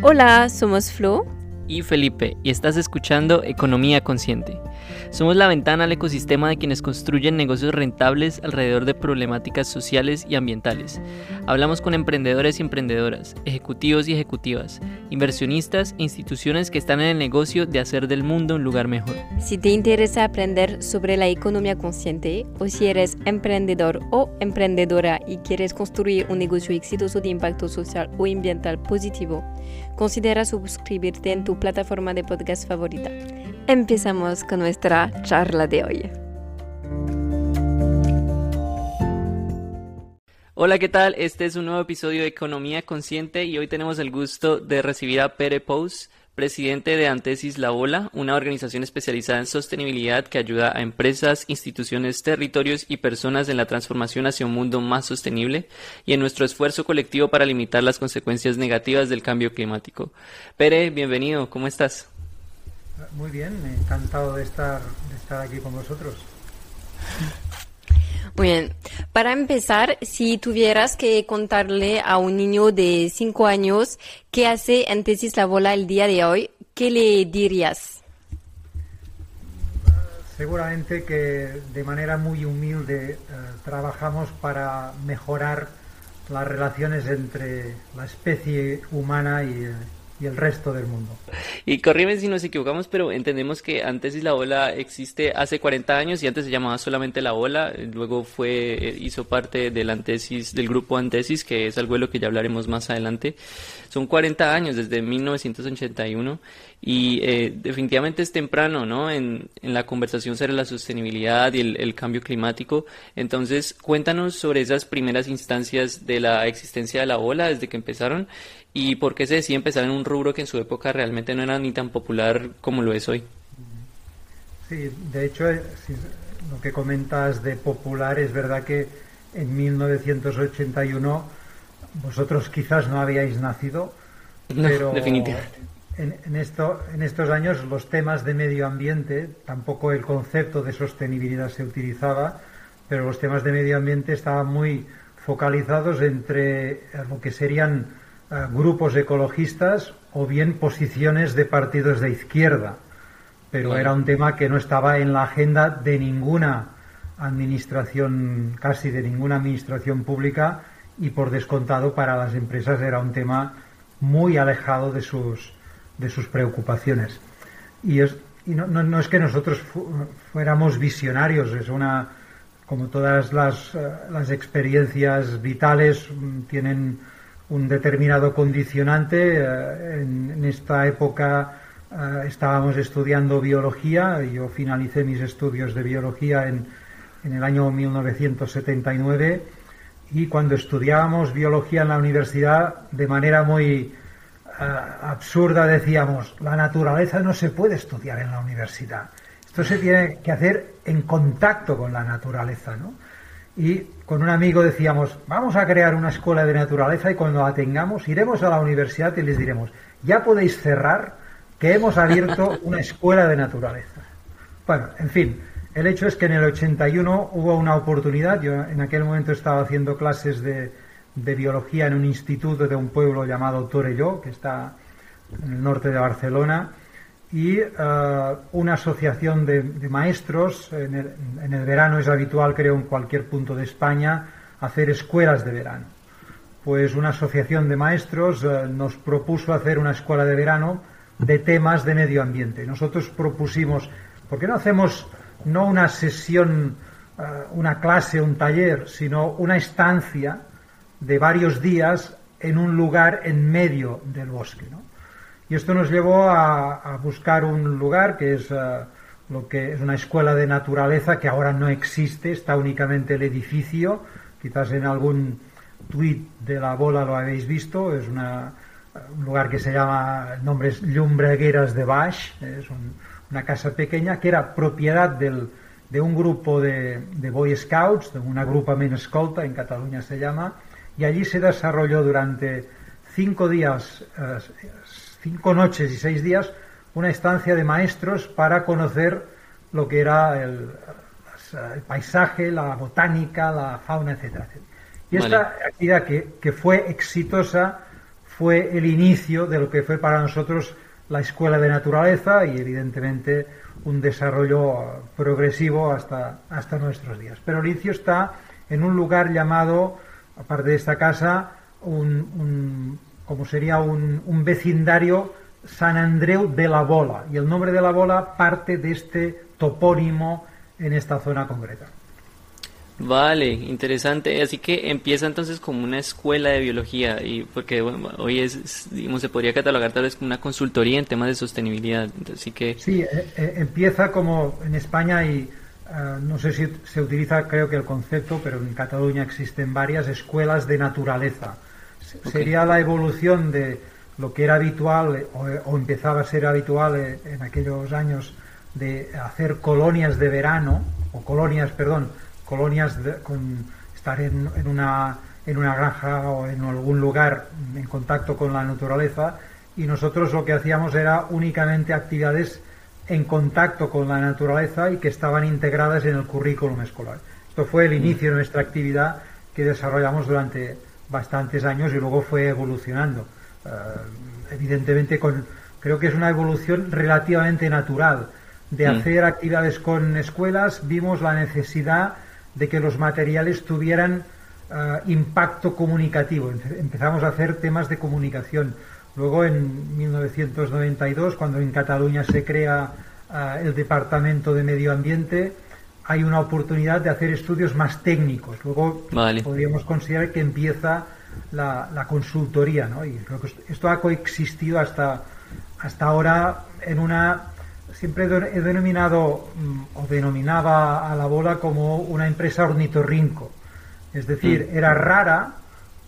Hola, somos Flo y Felipe y estás escuchando Economía Consciente. Somos la ventana al ecosistema de quienes construyen negocios rentables alrededor de problemáticas sociales y ambientales. Hablamos con emprendedores y emprendedoras, ejecutivos y ejecutivas, inversionistas e instituciones que están en el negocio de hacer del mundo un lugar mejor. Si te interesa aprender sobre la economía consciente o si eres emprendedor o emprendedora y quieres construir un negocio exitoso de impacto social o ambiental positivo, considera suscribirte en tu plataforma de podcast favorita. Empezamos con nuestra charla de hoy. Hola, ¿qué tal? Este es un nuevo episodio de Economía Consciente y hoy tenemos el gusto de recibir a Pere Pous, presidente de Antesis La Bola, una organización especializada en sostenibilidad que ayuda a empresas, instituciones, territorios y personas en la transformación hacia un mundo más sostenible y en nuestro esfuerzo colectivo para limitar las consecuencias negativas del cambio climático. Pere, bienvenido, ¿cómo estás? Muy bien, encantado de estar, de estar aquí con vosotros. Muy bien. Para empezar, si tuvieras que contarle a un niño de 5 años qué hace Antesis La Bola el día de hoy, ¿qué le dirías? Seguramente que de manera muy humilde eh, trabajamos para mejorar las relaciones entre la especie humana y, eh, y el resto del mundo. Y corrígeme si nos equivocamos, pero entendemos que antes la ola existe hace 40 años y antes se llamaba solamente la ola, luego fue eh, hizo parte del antesis del grupo Antesis, que es algo de lo que ya hablaremos más adelante. Son 40 años desde 1981 y eh, definitivamente es temprano, ¿no? En, en, la conversación sobre la sostenibilidad y el, el cambio climático. Entonces, cuéntanos sobre esas primeras instancias de la existencia de la ola desde que empezaron y por qué se decía empezar en un rubro que en su época realmente no era ni tan popular como lo es hoy. Sí, de hecho, eh, lo que comentas de popular es verdad que en 1981 vosotros quizás no habíais nacido, pero definitivamente. En, en, esto, en estos años los temas de medio ambiente, tampoco el concepto de sostenibilidad se utilizaba, pero los temas de medio ambiente estaban muy focalizados entre lo que serían uh, grupos ecologistas o bien posiciones de partidos de izquierda. Pero era un tema que no estaba en la agenda de ninguna administración, casi de ninguna administración pública y por descontado para las empresas era un tema muy alejado de sus, de sus preocupaciones. Y, es, y no, no, no, es que nosotros fu fuéramos visionarios, es una, como todas las, uh, las experiencias vitales um, tienen un determinado condicionante. Uh, en, esta época uh, estábamos estudiando biología, yo finalicé mis estudios de biología en, en el año 1979 y cuando estudiábamos biología en la universidad de manera muy absurda decíamos, la naturaleza no se puede estudiar en la universidad. Esto se tiene que hacer en contacto con la naturaleza, ¿no? Y con un amigo decíamos, vamos a crear una escuela de naturaleza y cuando la tengamos iremos a la universidad y les diremos, ya podéis cerrar que hemos abierto una escuela de naturaleza. Bueno, en fin, el hecho es que en el 81 hubo una oportunidad, yo en aquel momento estaba haciendo clases de, de biología en un instituto de un pueblo llamado Torelló, que está en el norte de Barcelona, y uh, una asociación de, maestros, en el, en el, verano es habitual, creo, en cualquier punto de España, hacer escuelas de verano. Pues una asociación de maestros uh, nos propuso hacer una escuela de verano de temas de medio ambiente. Nosotros propusimos, ¿por qué no hacemos no una sesión, uh, una clase, un taller, sino una estancia de varios días en un lugar en medio del bosque? ¿no? Y esto nos llevó a, buscar un lugar que es uh, lo que es una escuela de naturaleza que ahora no existe, está únicamente el edificio, quizás en algún tuit de la bola lo habéis visto, es una, un lugar que se llama, el nombre es Llumbregueras de Baix, es un, una casa pequeña que era propiedad del, de un grupo de, Boy Scouts, de una agrupament escolta, en Cataluña se llama, y allí se desarrolló durante cinco días eh, cinco noches y seis días una estancia de maestros para conocer lo que era el, el paisaje, la botánica, la fauna, etcétera. Y esta vale. actividad que, que, fue exitosa fue el inicio de lo que fue para nosotros la escuela de naturaleza y evidentemente un desarrollo progresivo hasta, hasta nuestros días. Pero Lincio está en un lugar llamado, aparte de esta casa, un, como sería un, un, vecindario San Andreu de la Bola. Y el nombre de la Bola parte de este topónimo en esta zona concreta. Vale, interesante. Así que empieza entonces como una escuela de biología y porque hoy es, digamos, se podría catalogar tal vez como una consultoría en temas de sostenibilidad. Así que sí, eh, eh, empieza como en España y eh, no sé si se utiliza, creo que el concepto, pero en Cataluña existen varias escuelas de naturaleza. Sería la evolución de lo que era habitual o, empezaba a ser habitual en aquellos años de hacer colonias de verano o colonias, perdón colonias con estar en, en, una, en una granja o en algún lugar en contacto con la naturaleza y nosotros lo que hacíamos era únicamente actividades en contacto con la naturaleza y que estaban integradas en el currículum escolar. Esto fue el inicio de nuestra actividad que desarrollamos durante bastantes años y luego fue evolucionando. Eh, evidentemente con, creo que es una evolución relativamente natural de mm. hacer actividades con escuelas, vimos la necesidad de que los materiales tuvieran eh, impacto comunicativo. Empezamos a hacer temas de comunicación. Luego, en 1992, cuando en Cataluña se crea eh, el Departamento de Medio Ambiente, hay una oportunidad de hacer estudios más técnicos. Luego podríamos considerar que empieza la, consultoría, ¿no? Y esto ha coexistido hasta, hasta ahora en una siempre he denominado mm, o denominaba a la bola como una empresa ornitorrinco. Es decir, mm. era rara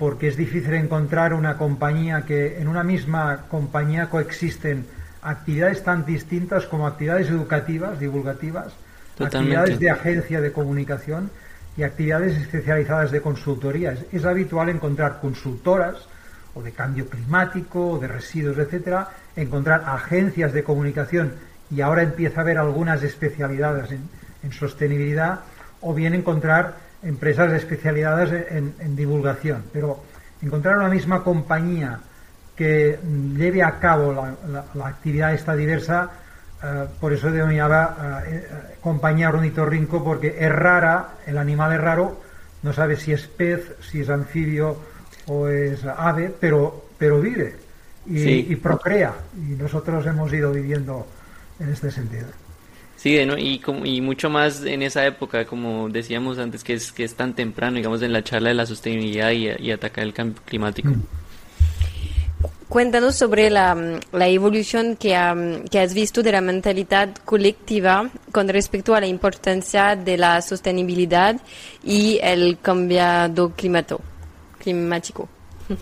porque es difícil encontrar una compañía que en una misma compañía coexisten actividades tan distintas como actividades educativas, divulgativas, actividades de agencia de comunicación y actividades especializadas de consultoría. Es, habitual encontrar consultoras o de cambio climático o de residuos, etcétera, encontrar agencias de comunicación y ahora empieza a haber algunas especialidades en, sostenibilidad o bien encontrar empresas especializadas en, en, divulgación. Pero encontrar una misma compañía que lleve a cabo la, actividad esta diversa, eh, por eso denominaba eh, eh, compañía ornitorrinco, porque es rara, el animal es raro, no sabe si es pez, si es anfibio o es ave, pero, pero vive y, y procrea. Y nosotros hemos ido viviendo en este sentido. Sí, y, y mucho más en esa época, como decíamos antes, que es, que es tan temprano, digamos, en la charla de la sostenibilidad y, atacar el cambio climático. Cuéntanos sobre la, la evolución que, que, has visto de la mentalidad colectiva con respecto a la importancia de la sostenibilidad y el cambio climático.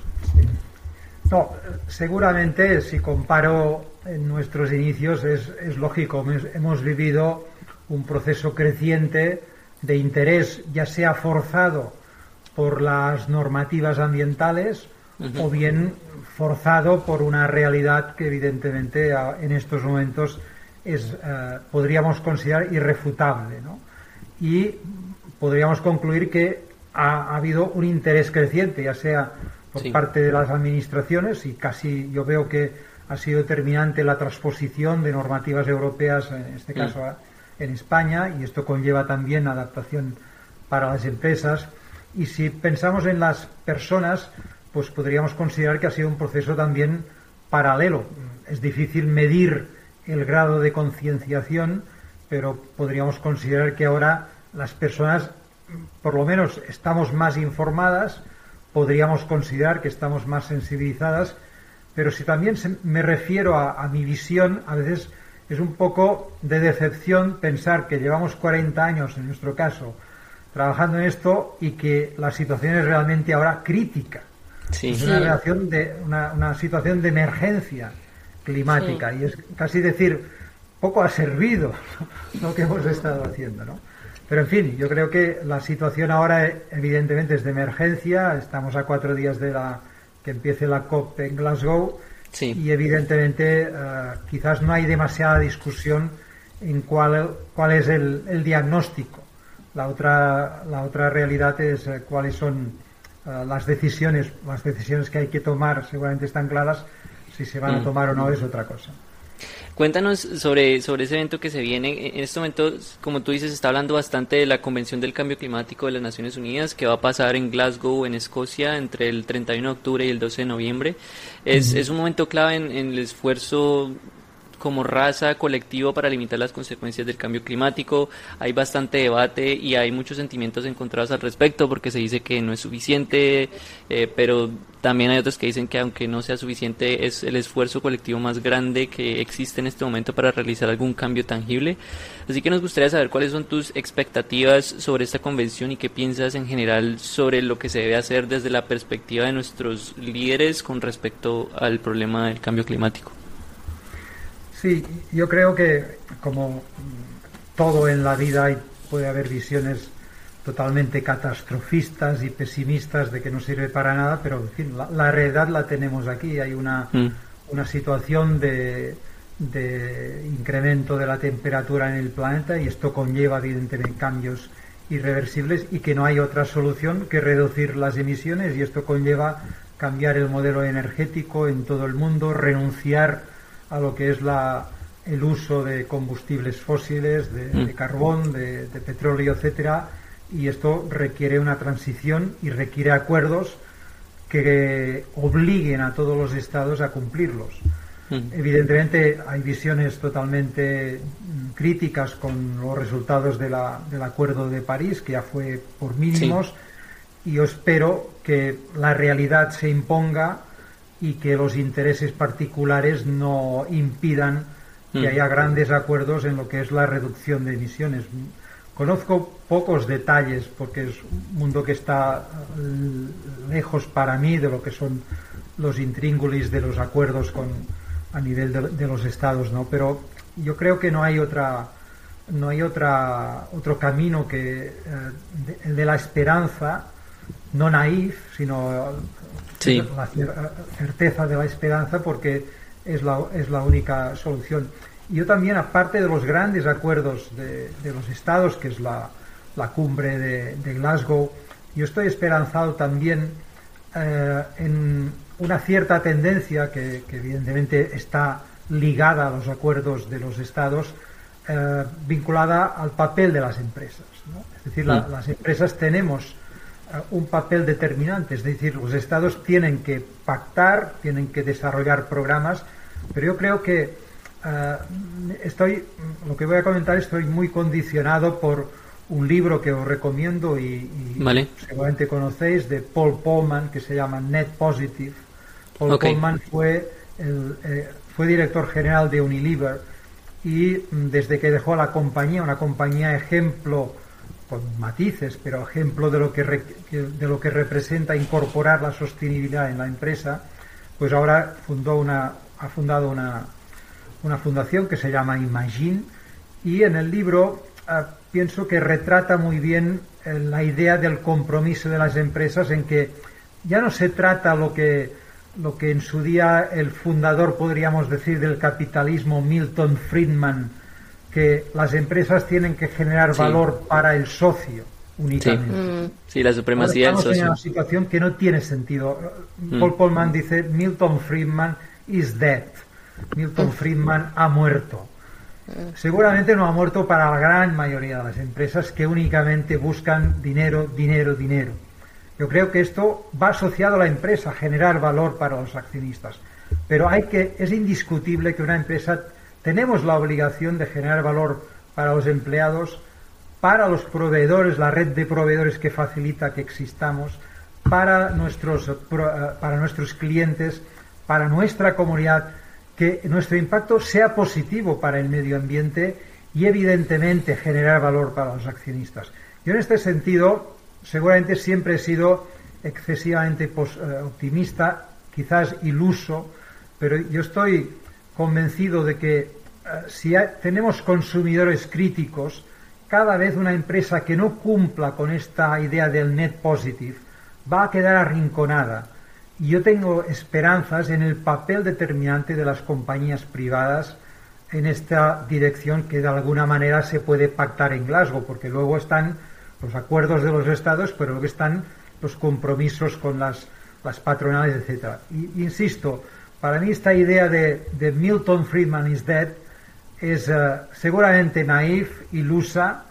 No, seguramente si comparo en nuestros inicios es, es lógico. Hemos vivido un proceso creciente de interés, ya sea forzado por las normativas ambientales o bien forzado por una realidad que evidentemente en estos momentos es, eh, podríamos considerar irrefutable. ¿no? Y podríamos concluir que ha, habido un interés creciente, ya sea por parte de las administraciones, y casi yo veo que ha sido determinante la transposición de normativas europeas, en este caso en España, y esto conlleva también adaptación para las empresas. Y si pensamos en las personas, pues podríamos considerar que ha sido un proceso también paralelo. Es difícil medir el grado de concienciación, pero podríamos considerar que ahora las personas, por lo menos, estamos más informadas, podríamos considerar que estamos más sensibilizadas pero si también me refiero a, mi visión, a veces es un poco de decepción pensar que llevamos 40 años, en nuestro caso, trabajando en esto y que la situación es realmente ahora crítica. Es una, relación de, una, situación de emergencia climática y es casi decir, poco ha servido lo que hemos estado haciendo, ¿no? Pero en fin, yo creo que la situación ahora evidentemente es de emergencia, estamos a cuatro días de la que empiece la COP en Glasgow y evidentemente eh, quizás no hay demasiada discusión en cuál, cuál es el, diagnóstico. La otra, la otra realidad es eh, cuáles son eh, las decisiones, las decisiones que hay que tomar seguramente están claras, si se van a mm. tomar o no es otra cosa. Cuéntanos sobre, sobre ese evento que se viene. En este momento, como tú dices, está hablando bastante de la Convención del Cambio Climático de las Naciones Unidas, que va a pasar en Glasgow, en Escocia, entre el 31 de octubre y el 12 de noviembre. Es, es un momento clave en, en el esfuerzo como raza colectivo para limitar las consecuencias del cambio climático. Hay bastante debate y hay muchos sentimientos encontrados al respecto porque se dice que no es suficiente, eh, pero también hay otros que dicen que aunque no sea suficiente es el esfuerzo colectivo más grande que existe en este momento para realizar algún cambio tangible. Así que nos gustaría saber cuáles son tus expectativas sobre esta convención y qué piensas en general sobre lo que se debe hacer desde la perspectiva de nuestros líderes con respecto al problema del cambio climático. Sí, yo creo que como todo en la vida puede haber visiones totalmente catastrofistas y pesimistas de que no sirve para nada, pero en fin, la, realidad la tenemos aquí. Hay una, mm. una situación de, de, incremento de la temperatura en el planeta y esto conlleva evidentemente cambios irreversibles y que no hay otra solución que reducir las emisiones y esto conlleva cambiar el modelo energético en todo el mundo, renunciar a lo que es la, el uso de combustibles fósiles, de, mm. carbón, de, petróleo, etcétera, y esto requiere una transición y requiere acuerdos que obliguen a todos los estados a cumplirlos. Mm. Evidentemente hay visiones totalmente mm, críticas con los resultados de la, del Acuerdo de París, que ya fue por mínimos, y yo espero que la realidad se imponga y que los intereses particulares no impidan que mm. haya grandes acuerdos en lo que es la reducción de emisiones. Conozco pocos detalles porque es un mundo que está eh, lejos para mí de lo que son los intríngulis de los acuerdos con, a nivel de, los estados, ¿no? Pero yo creo que no hay otra no hay otra otro camino que el eh, de la esperanza no naif, sino la certeza de la esperanza porque es la, es la única solución. Y yo también, aparte de los grandes acuerdos de, los estados, que es la, la cumbre de, Glasgow, yo estoy esperanzado también eh, en una cierta tendencia que, evidentemente está ligada a los acuerdos de los estados, eh, vinculada al papel de las empresas. Es decir, mm. las empresas tenemos un papel determinante, es decir, los estados tienen que pactar, tienen que desarrollar programas, pero yo creo que eh, estoy, lo que voy a comentar, estoy muy condicionado por un libro que os recomiendo y, seguramente conocéis de Paul Polman que se llama Net Positive. Paul Polman fue, el, eh, fue director general de Unilever y mm, desde que dejó la compañía, una compañía ejemplo con matices, pero ejemplo de lo que, de lo que representa incorporar la sostenibilidad en la empresa, pues ahora fundó una, ha fundado una, una fundación que se llama Imagine y en el libro ah, pienso que retrata muy bien eh, la idea del compromiso de las empresas en que ya no se trata lo que lo que en su día el fundador podríamos decir del capitalismo Milton Friedman que las empresas tienen que generar valor para el socio únicamente. Sí, mm. la supremacía del socio. en una situación que no tiene sentido. Mm. Paul Polman dice, Milton Friedman is dead. Milton Friedman ha muerto. Mm. Seguramente no ha muerto para la gran mayoría de las empresas que únicamente buscan dinero, dinero, dinero. Yo creo que esto va asociado a la empresa, generar valor para los accionistas. Pero hay que, es indiscutible que una empresa tenemos la obligación de generar valor para los empleados, para los proveedores, la red de proveedores que facilita que existamos, para nuestros, eh, para nuestros clientes, para nuestra comunidad, que nuestro impacto sea positivo para el medio ambiente y evidentemente generar valor para los accionistas. Yo en este sentido seguramente siempre he sido excesivamente eh, optimista, quizás iluso, pero yo estoy convencido de que si tenemos consumidores críticos, cada vez una empresa que no cumpla con esta idea del net positive va a quedar arrinconada. Y yo tengo esperanzas en el papel determinante de las compañías privadas en esta dirección que de alguna manera se puede pactar en Glasgow, porque luego están los acuerdos de los estados, pero luego están los compromisos con las, las patronales, etcétera. Y, insisto, para mí esta idea de, de Milton Friedman is dead es eh, seguramente naif, ilusa,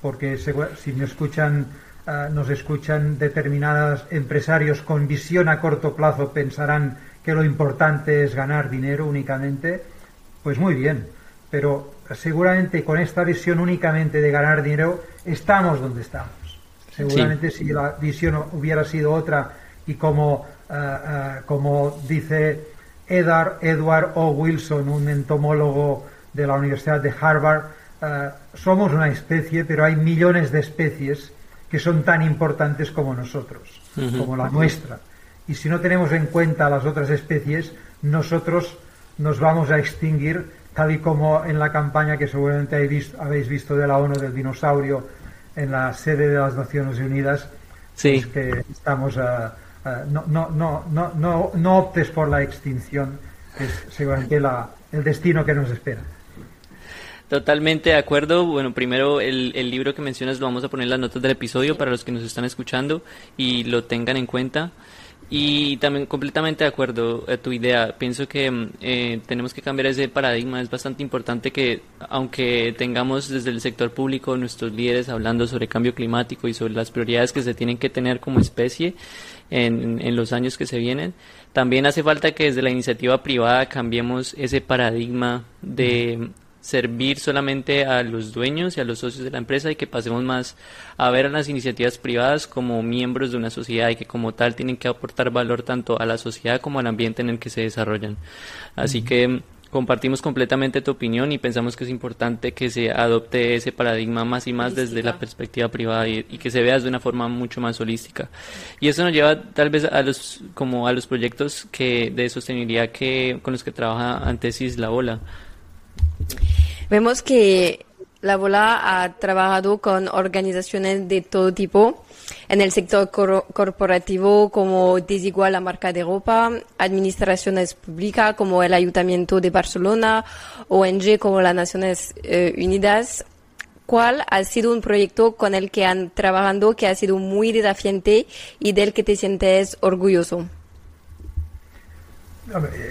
porque si me escuchan, eh, nos escuchan determinados empresarios con visión a corto plazo pensarán que lo importante es ganar dinero únicamente, pues muy bien, pero seguramente con esta visión únicamente de ganar dinero estamos donde estamos. Seguramente si la visión hubiera sido otra y como, eh, como dice Edward, Edward O. Wilson, un entomólogo de la Universidad de Harvard, eh, somos una especie, pero hay millones de especies que son tan importantes como nosotros, como la nuestra. Y si no tenemos en cuenta las otras especies, nosotros nos vamos a extinguir, tal y como en la campaña que seguramente habéis visto, de la ONU del dinosaurio en la sede de las Naciones Unidas, sí. que estamos a, no, no, no, no, no optes por la extinción, que es seguramente la, el destino que nos espera. Totalmente de acuerdo. Bueno, primero el, el, libro que mencionas lo vamos a poner en las notas del episodio para los que nos están escuchando y lo tengan en cuenta. Y también completamente de acuerdo a tu idea. Pienso que mm, eh, tenemos que cambiar ese paradigma. Es bastante importante que, aunque tengamos desde el sector público nuestros líderes hablando sobre cambio climático y sobre las prioridades que se tienen que tener como especie en, en los años que se vienen, también hace falta que desde la iniciativa privada cambiemos ese paradigma de servir solamente a los dueños y a los socios de la empresa y que pasemos más a ver a las iniciativas privadas como miembros de una sociedad y que como tal tienen que aportar valor tanto a la sociedad como al ambiente en el que se desarrollan. Así que compartimos completamente tu opinión y pensamos que es importante que se adopte ese paradigma más y más desde la perspectiva privada y, que se vea de una forma mucho más holística. Y eso nos lleva tal vez a los como a los proyectos que de sostenibilidad que con los que trabaja Antesis La Ola. Vemos que la bola ha trabajado con organizaciones de todo tipo en el sector corporativo como Desigual la marca de ropa, administraciones públicas como el Ayuntamiento de Barcelona, ONG como las Naciones eh, Unidas. ¿Cuál ha sido un proyecto con el que han trabajado que ha sido muy desafiante y del que te sientes orgulloso?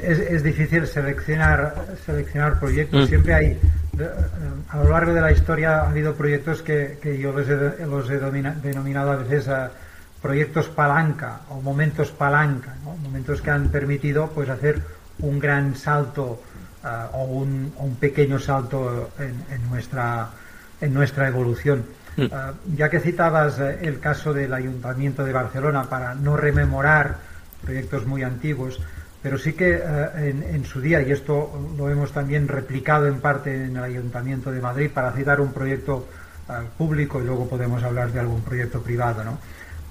Es, difícil seleccionar, seleccionar proyectos. Mm. Siempre hay, a lo largo de la historia ha habido proyectos que, yo los he, denominado a veces a proyectos palanca o momentos palanca, momentos que han permitido pues hacer un gran salto o, un, pequeño salto en, nuestra, en nuestra evolución. Mm. ya que citabas eh, el caso del Ayuntamiento de Barcelona para no rememorar proyectos muy antiguos, pero sí que eh, en, su día, y esto lo hemos también replicado en parte en el Ayuntamiento de Madrid para citar un proyecto eh, público y luego podemos hablar de algún proyecto privado, ¿no?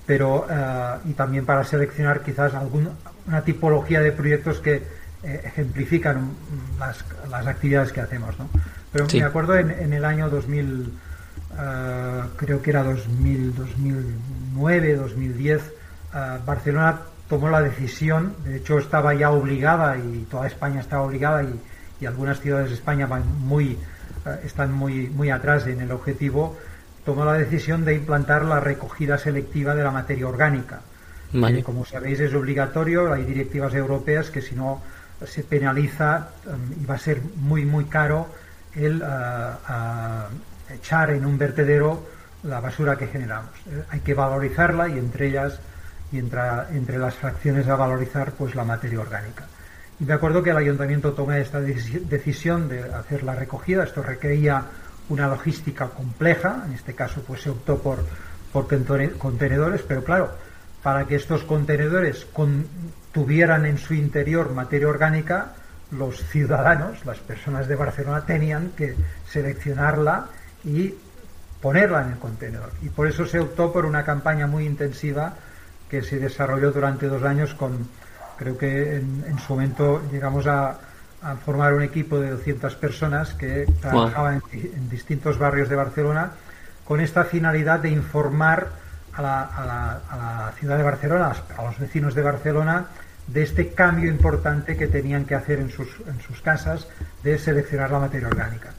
Pero, eh, y también para seleccionar quizás alguna una tipología de proyectos que ejemplifican las, las, actividades que hacemos, ¿no? Pero me acuerdo en, en, el año 2000, creo que era 2000, 2009, 2010, Barcelona tomó la decisión, de hecho estaba ya obligada y toda España estaba obligada y, algunas ciudades de España van muy, eh, están muy, muy atrás en el objetivo, tomó la decisión de implantar la recogida selectiva de la materia orgánica. como sabéis es obligatorio, hay directivas europeas que si no se penaliza um, y va a ser muy muy caro el uh, echar en un vertedero la basura que generamos. Eh, hay que valorizarla y entre ellas y entre, las fracciones a valorizar pues la materia orgánica. Y me acuerdo que el ayuntamiento tomó esta decisión de hacer la recogida, esto requería una logística compleja, en este caso pues se optó por, por contenedores, pero claro, para que estos contenedores tuvieran en su interior materia orgánica, los ciudadanos, las personas de Barcelona, tenían que seleccionarla y ponerla en el contenedor. Y por eso se optó por una campaña muy intensiva que se desarrolló durante dos años con, creo que en, su momento llegamos a, formar un equipo de 200 personas que trabajaban en, distintos barrios de Barcelona con esta finalidad de informar a la, ciudad de Barcelona, a los vecinos de Barcelona, de este cambio importante que tenían que hacer en sus, en sus casas de seleccionar la materia orgánica.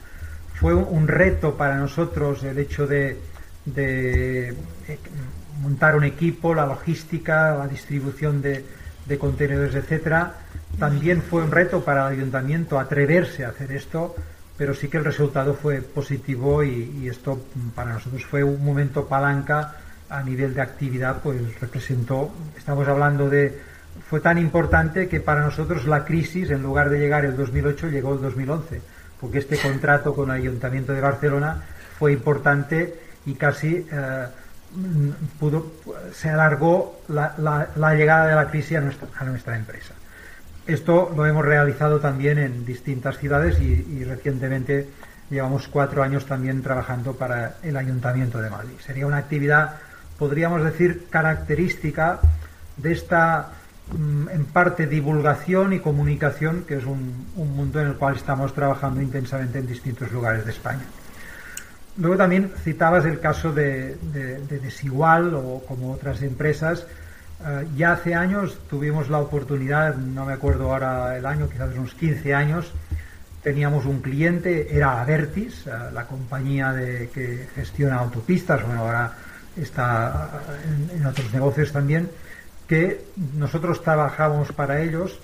Fue un, reto para nosotros el hecho de, de montar un equipo, la logística, la distribución de, de contenedores, etcétera. También fue un reto para el ayuntamiento atreverse a hacer esto, pero sí que el resultado fue positivo y, esto para nosotros fue un momento palanca a nivel de actividad, pues representó, estamos hablando de, fue tan importante que para nosotros la crisis, en lugar de llegar el 2008, llegó el 2011, porque este contrato con el Ayuntamiento de Barcelona fue importante y casi eh, pudo, se alargó la, la, llegada de la crisis a nuestra, empresa. Esto lo hemos realizado también en distintas ciudades y, recientemente llevamos cuatro años también trabajando para el Ayuntamiento de Madrid. Sería una actividad, podríamos decir, característica de esta, mm, en parte, divulgación y comunicación, que es un, mundo en el cual estamos trabajando intensamente en distintos lugares de España. Luego también citabas el caso de Desigual o como otras empresas. Eh, ya hace años tuvimos la oportunidad, no me acuerdo ahora el año, quizás unos 15 años, teníamos un cliente, era Avertis, eh, la compañía de, que gestiona autopistas, bueno, ahora está en, en, otros negocios también, que nosotros trabajábamos para ellos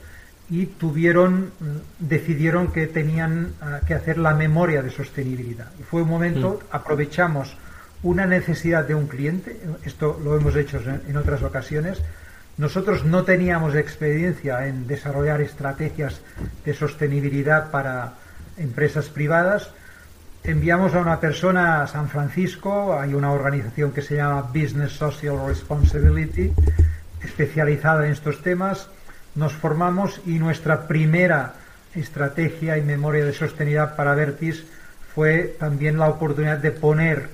y tuvieron, decidieron que tenían eh, que hacer la memoria de sostenibilidad. Y fue un momento, mm. aprovechamos una necesidad de un cliente, esto lo hemos hecho en otras ocasiones, nosotros no teníamos experiencia en desarrollar estrategias de sostenibilidad para empresas privadas. Enviamos a una persona a San Francisco, hay una organización que se llama Business Social Responsibility, especializada en estos temas. Nos formamos y nuestra primera estrategia y memoria de sostenibilidad para Vertis fue también la oportunidad de poner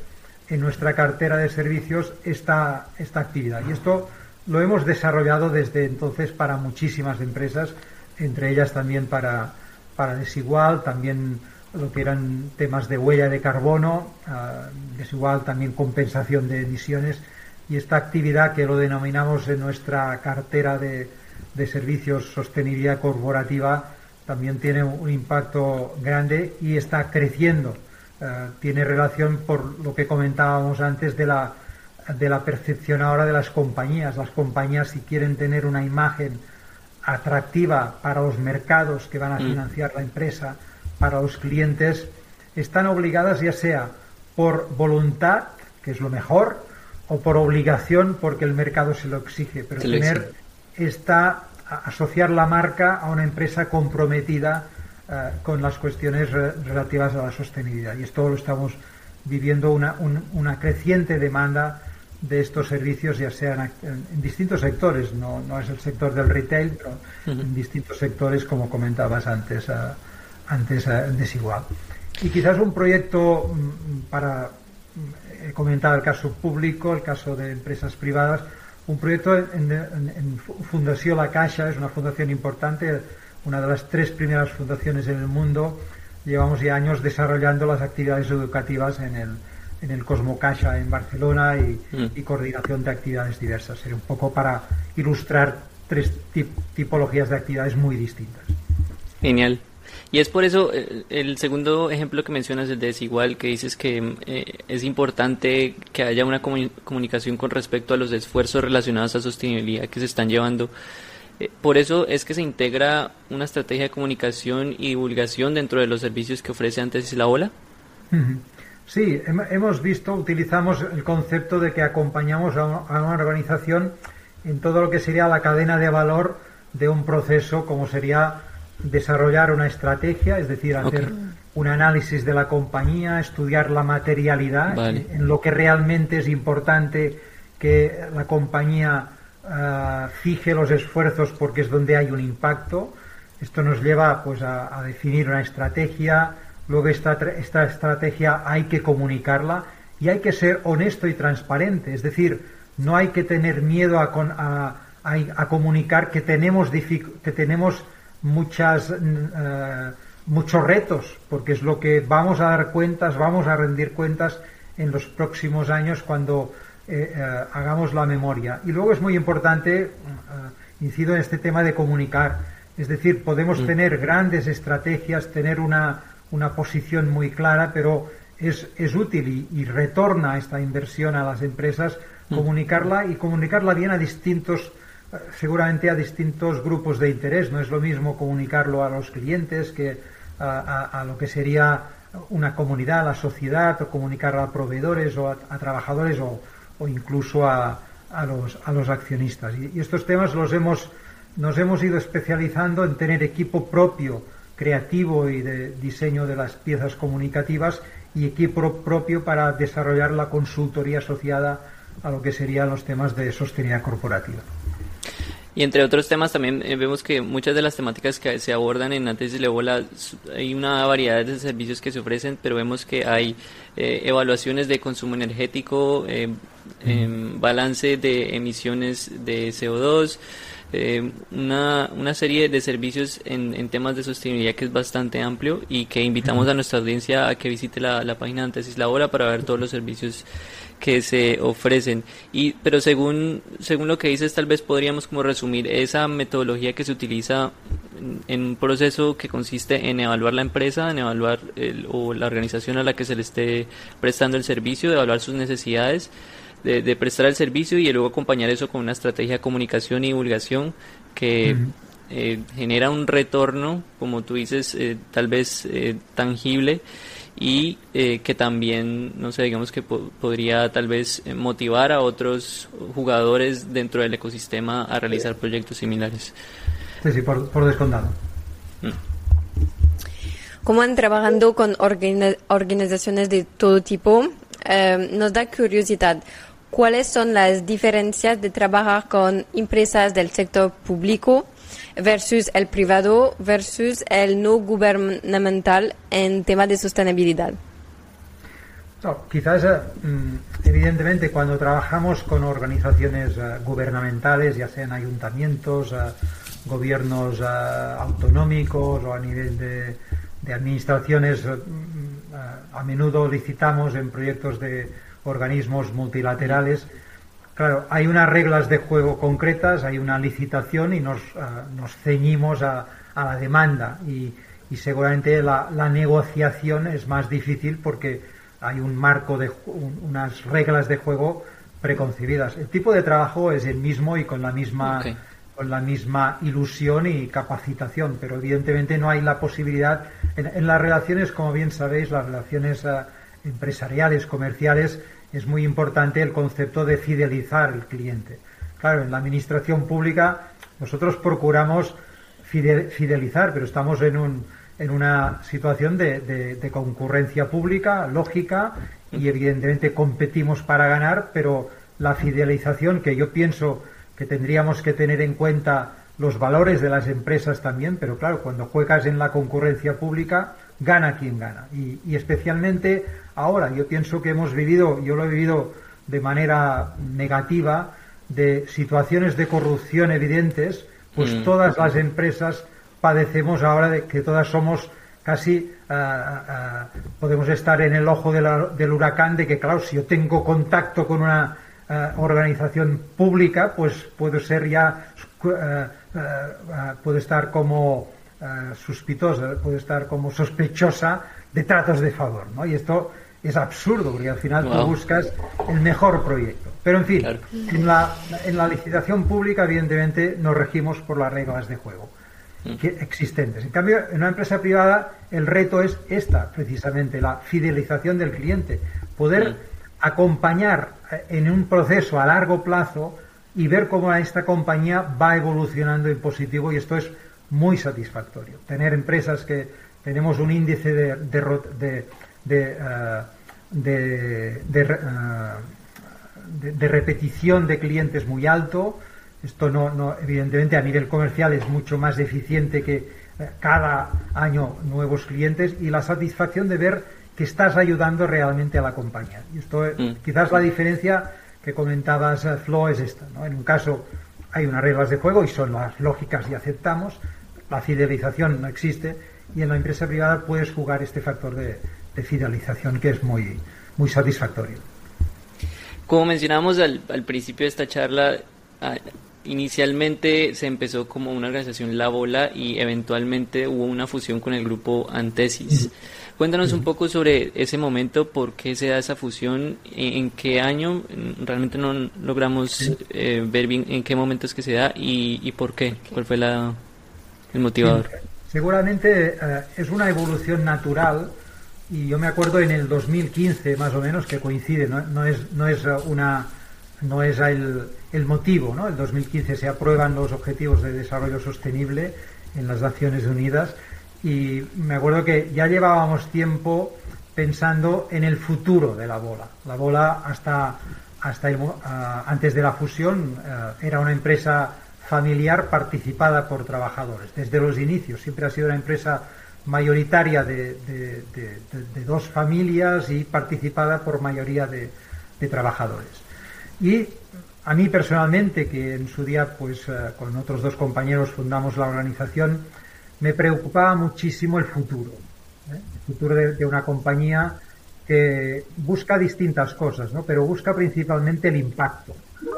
en nuestra cartera de servicios esta, esta actividad. Y esto lo hemos desarrollado desde entonces para muchísimas empresas, entre ellas también para, para Desigual, también lo que eran temas de huella de carbono, uh, Desigual también compensación de emisiones y esta actividad que lo denominamos en nuestra cartera de, de servicios sostenibilidad corporativa también tiene un impacto grande y está creciendo eh, tiene relación por lo que comentábamos antes de la, de la percepción ahora de las compañías. Las compañías si quieren tener una imagen atractiva para los mercados que van a mm. financiar la empresa, para los clientes, están obligadas ya sea por voluntad, que es lo mejor, o por obligación porque el mercado se lo exige. Pero tener esta asociar la marca a una empresa comprometida eh, con las cuestiones relativas a la sostenibilidad. Y esto lo estamos viviendo una, una creciente demanda de estos servicios, ya sean en, distintos sectores, no, no, es el sector del retail, pero en distintos sectores, como comentabas antes, uh, antes uh, desigual. Y quizás un proyecto mm, para, he comentado el caso público, el caso de empresas privadas, un proyecto en, en, en Fundación La Caixa, es una fundación importante, una de las tres primeras fundaciones en el mundo. Llevamos ya años desarrollando las actividades educativas en el, en el Cosmo Caixa en Barcelona y, mm. coordinación de actividades diversas. Sería un poco para ilustrar tres tipologías de actividades muy distintas. Genial. Y es por eso eh, el segundo ejemplo que mencionas, el de desigual, que dices que eh, es importante que haya una comunicación con respecto a los esfuerzos relacionados a sostenibilidad que se están llevando. Eh, por eso es que se integra una estrategia de comunicación y divulgación dentro de los servicios que ofrece antes la ola. Sí, hemos visto, utilizamos el concepto de que acompañamos a una organización en todo lo que sería la cadena de valor de un proceso, como sería desarrollar una estrategia, es decir, hacer un análisis de la compañía, estudiar la materialidad, en lo que realmente es importante que la compañía uh, fije los esfuerzos porque es donde hay un impacto. Esto nos lleva pues a, a definir una estrategia, luego esta, esta, estrategia hay que comunicarla y hay que ser honesto y transparente, es decir, no hay que tener miedo a, a, a comunicar que tenemos, que tenemos muchas, uh, muchos retos, porque es lo que vamos a dar cuentas, vamos a rendir cuentas en los próximos años cuando eh, eh, hagamos la memoria. Y luego es muy importante, eh, incido en este tema de comunicar, es decir, podemos mm. tener grandes estrategias, tener una, una posición muy clara, pero es, es útil y, retorna esta inversión a las empresas mm. comunicarla y comunicarla bien a distintos eh, seguramente a distintos grupos de interés. No es lo mismo comunicarlo a los clientes que a, lo que sería una comunidad, a la sociedad, o comunicarlo a proveedores o a, trabajadores o, incluso a, los, accionistas. Y, estos temas los hemos, nos hemos ido especializando en tener equipo propio, creativo y de diseño de las piezas comunicativas y equipo propio para desarrollar la consultoría asociada a lo que serían los temas de sostenibilidad corporativa. Y entre otros temas también eh, vemos que muchas de las temáticas que se abordan en Antes de Lebola hay una variedad de servicios que se ofrecen, pero vemos que hay eh, evaluaciones de consumo energético, eh, em, balance de emisiones de CO2, una, una serie de servicios en, en, temas de sostenibilidad que es bastante amplio y que invitamos a nuestra audiencia a que visite la, la página de Antes Labora para ver todos los servicios que se ofrecen. Y, pero según, según lo que dices, tal vez podríamos como resumir esa metodología que se utiliza en un proceso que consiste en evaluar la empresa, en evaluar o la organización a la que se le esté prestando el servicio, de evaluar sus necesidades, de, prestar el servicio y luego acompañar eso con una estrategia de comunicación y divulgación que eh, genera un retorno, como tú dices, eh, tal vez eh, tangible y eh, que también, no sé, digamos que podría tal vez eh, motivar a otros jugadores dentro del ecosistema a realizar proyectos similares. Sí, sí, por, por descontado. Mm. Como han trabajando con organizaciones de todo tipo, eh, nos da curiosidad. ¿Cuáles son las diferencias de trabajar con empresas del sector público versus el privado versus el no gubernamental en tema de sostenibilidad? quizás, eh, mm, evidentemente, cuando trabajamos con organizaciones eh, gubernamentales, ya sean ayuntamientos, eh, gobiernos autonómicos o a nivel de, de administraciones, mm, a menudo licitamos en proyectos de organismos multilaterales Claro, hay unas reglas de juego concretas, hay una licitación y nos, ah, nos ceñimos a, la demanda. Y, seguramente la, negociación es más difícil porque hay un marco de unas reglas de juego preconcebidas. El tipo de trabajo es el mismo y con la misma con la misma ilusión y capacitación, pero evidentemente no hay la posibilidad. En, las relaciones, como bien sabéis, las relaciones ah, empresariales, comerciales es muy importante el concepto de fidelizar el cliente. Claro, en la administración pública nosotros procuramos fidelizar, pero estamos en, un, en una situación de, concurrencia pública, lógica, y evidentemente competimos para ganar, pero la fidelización que yo pienso que tendríamos que tener en cuenta los valores de las empresas también, pero claro, cuando juegas en la concurrencia pública, gana quien gana. y especialmente ahora. Yo pienso que hemos vivido, yo lo he vivido de manera negativa, de situaciones de corrupción evidentes, pues mm. todas las empresas padecemos ahora de que todas somos casi ah, podemos estar en el ojo del huracán de que claro si yo tengo contacto con una organización pública pues puedo ser ya puedo estar como suspitosa puedo estar como sospechosa de tratos de favor no y esto es absurdo, porque al final tú buscas el mejor proyecto. Pero en fin, en, la, en la licitación pública, evidentemente, nos regimos por las reglas de juego mm. existentes. En cambio, en una empresa privada, el reto es esta, precisamente, la fidelización del cliente. Poder mm. acompañar eh, en un proceso a largo plazo y ver cómo esta compañía va evolucionando en positivo y esto es muy satisfactorio. Tener empresas que tenemos un índice de, de, de, eh, de, ah, de, de, repetición de clientes muy alto. Esto no, no, evidentemente a nivel comercial es mucho más eficiente que eh, cada año nuevos clientes y la satisfacción de ver que estás ayudando realmente a la compañía. Y esto eh, mm. quizás la diferencia que comentabas eh, Flo es esta. ¿no? En un caso hay unas reglas de juego y son las lógicas y aceptamos. La fidelización no existe y en la empresa privada puedes jugar este factor de, de fidelización que es muy, muy satisfactorio. Como mencionamos al, principio de esta charla, inicialmente se empezó como una organización La Bola y eventualmente hubo una fusión con el grupo Antesis. Cuéntanos un poco sobre ese momento, por qué se da esa fusión, en, qué año, realmente no logramos eh, ver bien en qué momento es que se da y, por qué, cuál fue la, el motivador. Seguramente eh, es una evolución natural y yo me acuerdo en el 2015 más o menos que coincide, no, es, no es una no es el, el motivo, ¿no? El 2015 se aprueban los objetivos de desarrollo sostenible en las Naciones Unidas y me acuerdo que ya llevábamos tiempo pensando en el futuro de la bola. La bola hasta, hasta ah, antes de la fusión ah, era una empresa familiar participada por trabajadores. Desde los inicios siempre ha sido una empresa mayoritaria de, dos familias y participada por mayoría de, trabajadores. Y a mí personalmente, que en su día pues ah, con otros dos compañeros fundamos la organización, me preocupaba muchísimo el futuro. ¿eh? El futuro de, una compañía que busca distintas cosas, ¿no? pero busca principalmente el impacto.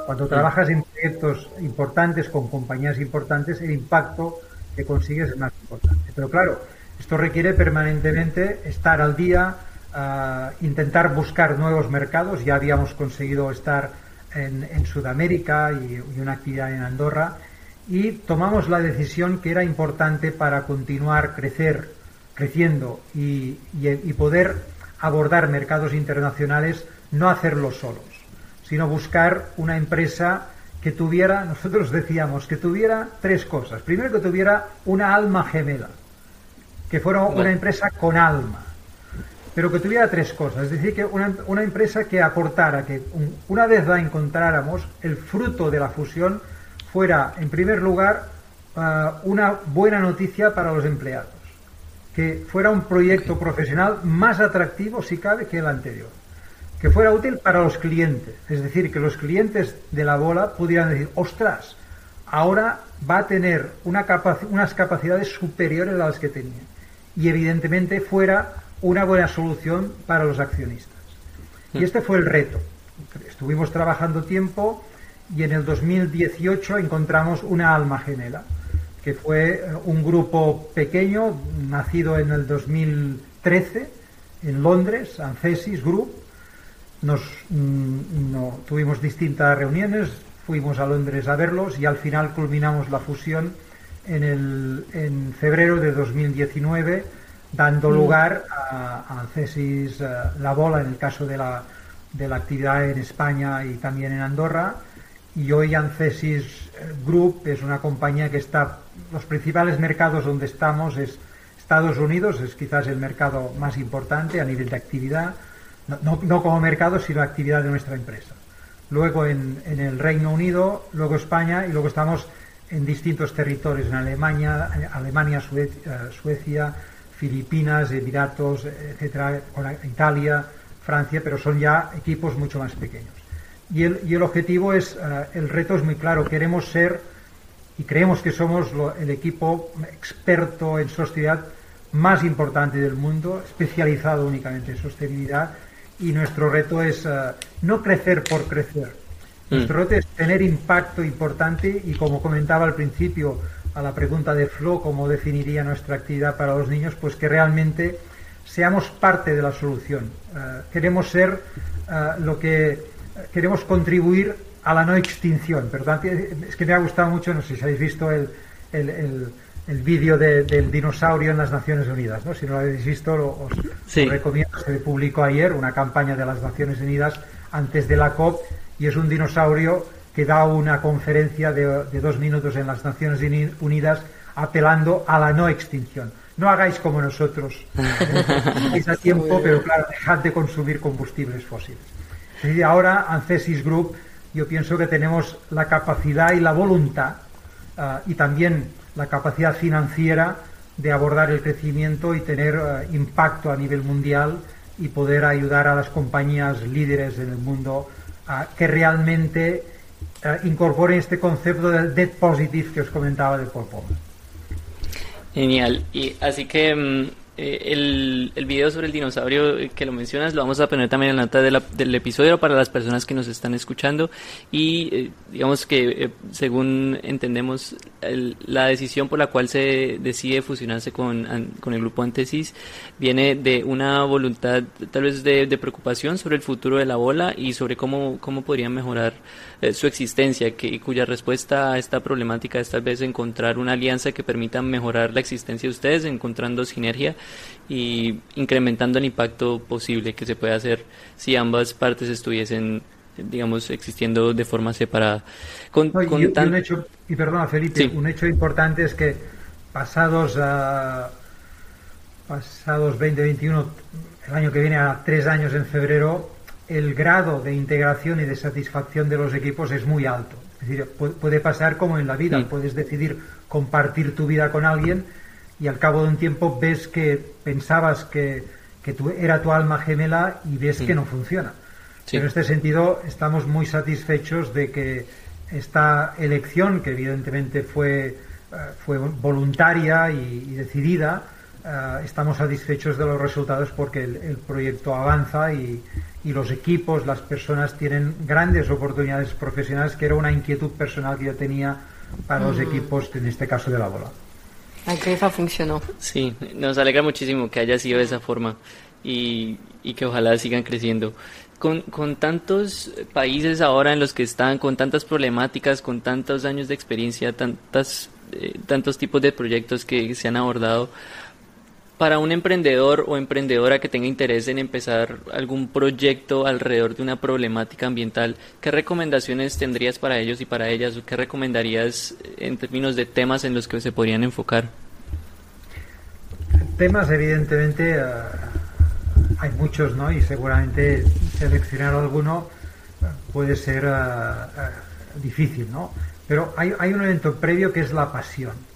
Cuando trabajas en proyectos importantes con compañías importantes, el impacto que consigues es más importante. Pero claro, esto requiere permanentemente estar al día, uh, intentar buscar nuevos mercados. Ya habíamos conseguido estar en, Sudamérica y, y, una actividad en Andorra y tomamos la decisión que era importante para continuar crecer, creciendo y, poder abordar mercados internacionales, no hacerlo solos, sino buscar una empresa que tuviera, nosotros decíamos, que tuviera tres cosas. Primero, que tuviera una alma gemela, que fuera una empresa con alma, pero que tuviera tres cosas. Es decir, que una, una empresa que aportara, que una vez la encontráramos, el fruto de la fusión fuera, en primer lugar, eh, una buena noticia para los empleados, que fuera un proyecto profesional más atractivo, si cabe, que el anterior, que fuera útil para los clientes, es decir, que los clientes de la bola pudieran decir, ostras, ahora va a tener una unas capacidades superiores a las que tenía, y evidentemente fuera una buena solución para los accionistas. Y este fue el reto. Estuvimos trabajando tiempo y en el 2018 encontramos una alma gemela, que fue eh, un grupo pequeño, nacido en el 2013 en Londres, Ancesis Group. Nos mm, no, tuvimos distintas reuniones, fuimos a Londres a verlos y al final culminamos la fusión en, el, en febrero de 2019, dando mm. lugar a, Ancesis eh, La Bola en el caso de la, de la actividad en España y también en Andorra y hoy Ancesis eh, Group es una compañía que está, los principales mercados donde estamos es Estados Unidos, es quizás el mercado más importante a nivel de actividad, no, no, como mercado, sino actividad de nuestra empresa. Luego en, en, el Reino Unido, luego España y luego estamos en distintos territorios, en Alemania, Alemania, Suecia, Suecia Filipinas, Emiratos, etcétera, Italia, Francia, pero son ya equipos mucho más pequeños. Y el, y el objetivo es, eh, el reto es muy claro, queremos ser y creemos que somos el equipo experto en sostenibilidad más importante del mundo, especializado únicamente en sostenibilidad y nuestro reto es eh, no crecer por crecer. Mm. Nuestro reto es tener impacto importante y como comentaba al principio a la pregunta de Flo, cómo definiría nuestra actividad para los niños, pues que realmente seamos parte de la solución. Eh, queremos ser lo que queremos contribuir a la no extinción. Pero es que me ha gustado mucho, no sé si habéis visto el, el, el, vídeo del dinosaurio en las Naciones Unidas. ¿no? Si no lo habéis visto, os, recomiendo. Se publicó ayer una campaña de las Naciones Unidas antes de la COP y es un dinosaurio que da una conferencia de, de dos minutos en las Naciones Unidas apelando a la no extinción. No hagáis como nosotros. Es a tiempo, pero claro, dejad de consumir combustibles fósiles. Y ahora, Ancesis Group, yo pienso que tenemos la capacidad y la voluntad uh, y también la capacidad financiera de abordar el crecimiento y tener uh, impacto a nivel mundial y poder ayudar a las compañías líderes en el mundo uh, que realmente incorporen este concepto del debt positive que os comentaba de Paul Genial. Y así que mm, eh, el, el, video sobre el dinosaurio eh, que lo mencionas lo vamos a poner también en la nota del episodio para las personas que nos están escuchando. Y eh, digamos que según entendemos la decisión por la cual se decide fusionarse con, con el grupo Antesis viene de una voluntad tal vez de, de, preocupación sobre el futuro de la bola y sobre cómo, cómo podrían mejorar su existencia que, cuya respuesta a esta problemática es tal vez encontrar una alianza que permita mejorar la existencia de ustedes encontrando sinergia y incrementando el impacto posible que se puede hacer si ambas partes estuviesen digamos existiendo de forma separada. Con, y, un hecho y perdona Felipe un hecho importante es que pasados a pasados 2021 el año que viene a tres años en febrero el grado de integración y de satisfacción de los equipos es muy alto. Es decir puede pasar como en la vida puedes decidir compartir tu vida con alguien y al cabo de un tiempo ves que pensabas que, que tu, era tu alma gemela y ves que no funciona. en este sentido estamos muy satisfechos de que esta elección, que evidentemente fue, eh, fue voluntaria y, decidida, eh, estamos satisfechos de los resultados porque el, proyecto avanza y, y, los equipos, las personas tienen grandes oportunidades profesionales, que era una inquietud personal que yo tenía para los mm. equipos, en este caso de la bola. La grefa funcionó. Sí, nos alegra muchísimo que haya sido de esa forma y, y que ojalá sigan creciendo. Con, con, tantos países ahora en los que están, con tantas problemáticas, con tantos años de experiencia, tantas, eh, tantos tipos de proyectos que se han abordado, para un emprendedor o emprendedora que tenga interés en empezar algún proyecto alrededor de una problemática ambiental, ¿qué recomendaciones tendrías para ellos y para ellas? ¿O qué recomendarías en términos de temas en los que se podrían enfocar? Temas, evidentemente, eh, hay muchos, ¿no? Y seguramente seleccionar alguno eh, puede ser eh, difícil, ¿no? Pero hay, hay un evento previo que es la pasión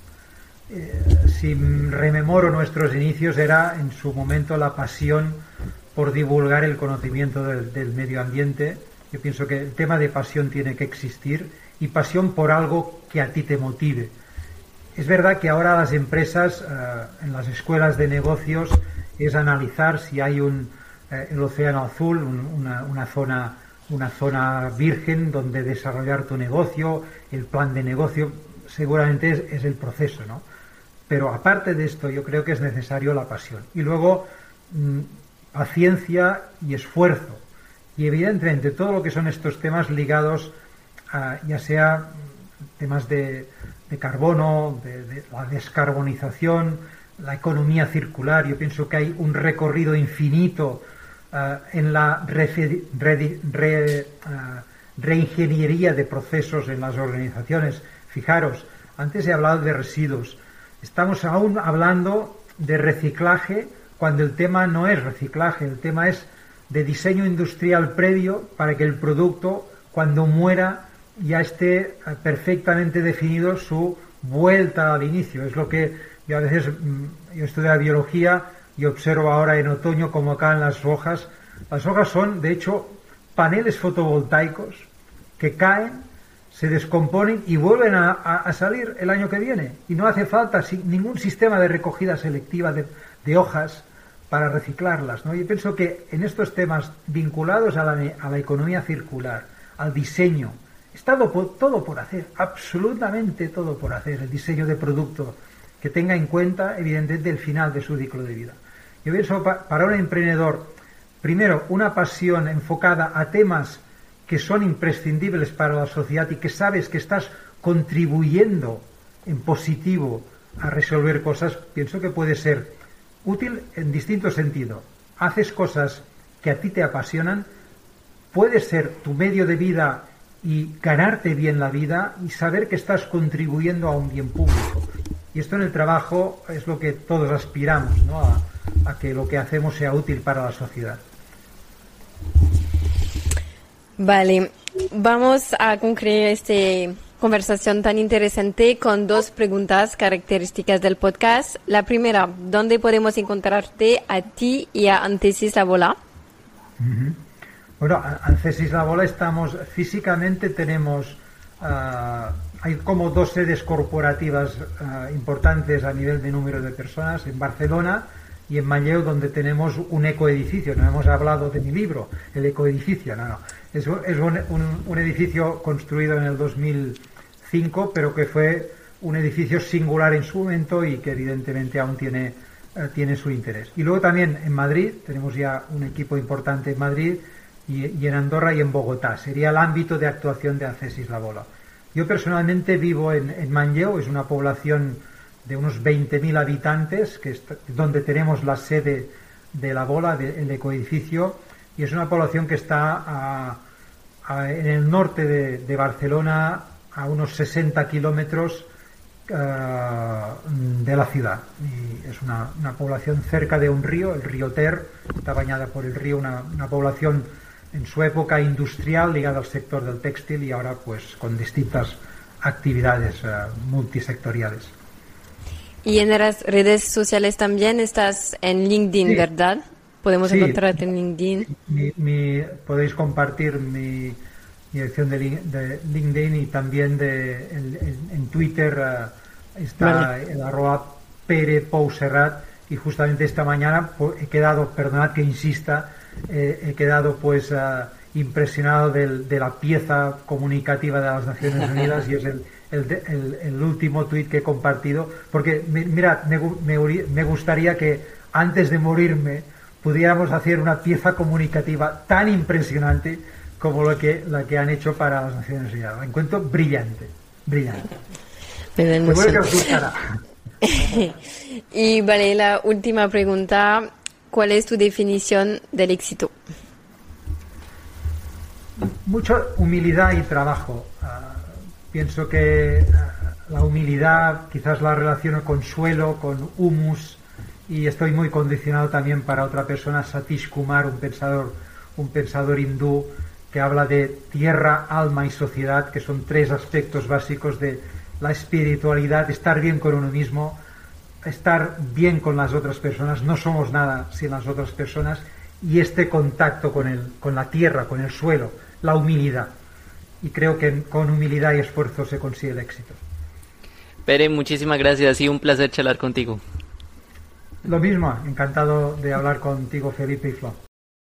eh, si rememoro nuestros inicios, era en su momento la pasión por divulgar el conocimiento del, medio ambiente. Yo pienso que el tema de pasión tiene que existir y pasión por algo que a ti te motive. Es verdad que ahora las empresas, eh, en las escuelas de negocios, es analizar si hay un, eh, el océano azul, una, zona, una zona virgen donde desarrollar tu negocio, el plan de negocio, seguramente es, es el proceso, ¿no? Pero aparte de esto, yo creo que es necesario la pasión. Y luego, mm, paciencia y esfuerzo. Y evidentemente todo lo que son estos temas ligados a, ya sea temas de, carbono, de, la descarbonización, la economía circular. Yo pienso que hay un recorrido infinito eh, en la eh, reingeniería de procesos en las organizaciones. Fijaros, antes he hablado de residuos. Estamos aún hablando de reciclaje cuando el tema no es reciclaje, el tema es de diseño industrial previo para que el producto, cuando muera, ya esté perfectamente definido su vuelta al inicio. Es lo que yo a veces, mm, yo estudio biología y observo ahora en otoño como caen las hojas. Las hojas son, de hecho, paneles fotovoltaicos que caen se descomponen y vuelven a, salir el año que viene. Y no hace falta ningún sistema de recogida selectiva de, hojas para reciclarlas. ¿no? Yo pienso que en estos temas vinculados a la, economía circular, al diseño, está todo por hacer, absolutamente todo por hacer, el diseño de producto que tenga en cuenta, evidentemente, el final de su ciclo de vida. Yo pienso para un emprendedor, primero, una pasión enfocada a temas que son imprescindibles para la sociedad y que sabes que estás contribuyendo en positivo a resolver cosas, pienso que puede ser útil en distinto sentido. Haces cosas que a ti te apasionan, puede ser tu medio de vida y ganarte bien la vida y saber que estás contribuyendo a un bien público. Y esto en el trabajo es lo que todos aspiramos, ¿no? a, a que lo que hacemos sea útil para la sociedad. Vale, vamos a concluir esta conversación tan interesante con dos preguntas características del podcast. La primera, ¿dónde podemos encontrarte a ti y a Antesis La Bola? Bueno, Antesis La Bola estamos físicamente, tenemos, ah, hay como dos sedes corporativas ah, importantes a nivel de número de personas en Barcelona y en Manlleu donde tenemos un ecoedificio. No hemos hablado de mi libro, el ecoedificio, no, no. Es, un, edificio construido en el 2005, pero que fue un edificio singular en su momento y que evidentemente aún tiene, eh, tiene su interés. Y luego también en Madrid, tenemos ya un equipo importante en Madrid y, en Andorra y en Bogotá. Sería el ámbito de actuación de Accesis La Bola. Yo personalmente vivo en, en Manlleu, es una población de unos 20.000 habitantes, que es donde tenemos la sede de la bola, del ecoedificio, y es una población que está en el norte de, Barcelona, a unos 60 kilómetros eh, de la ciudad. Es una, población cerca de un río, el río Ter, está bañada por el río, una, una población en su época industrial ligada al sector del textil y ahora pues con distintas actividades eh, multisectoriales. Y en las redes sociales también estás en LinkedIn, ¿verdad? Podemos encontrarte en LinkedIn. podéis compartir mi dirección de, LinkedIn y también de, en, Twitter eh, está el arroba Pere y justamente esta mañana he quedado, perdonad que insista, eh, he quedado pues eh, impresionado de la pieza comunicativa de las Naciones Unidas y es el el, último tuit que he compartido, porque mirad, me, me, gustaría que antes de morirme pudiéramos hacer una pieza comunicativa tan impresionante como lo que, la que han hecho para las Naciones Unidas. Lo encuentro brillante, brillante. y vale, la última pregunta, ¿cuál es tu definición del éxito? Mucha humildad y trabajo. Ah, Pienso que eh, la humildad quizás la relaciono con suelo, con humus, y estoy muy condicionado también para otra persona, Satish Kumar, un pensador, un pensador hindú, que habla de tierra, alma y sociedad, que son tres aspectos básicos de la espiritualidad, estar bien con uno mismo, estar bien con las otras personas, no somos nada sin las otras personas, y este contacto con, el, con la tierra, con el suelo, la humildad y creo que con humildad y esfuerzo se consigue el éxito. Pere, muchísimas gracias, ha sido un placer charlar contigo. Lo mismo, encantado de hablar contigo Felipe y Flo.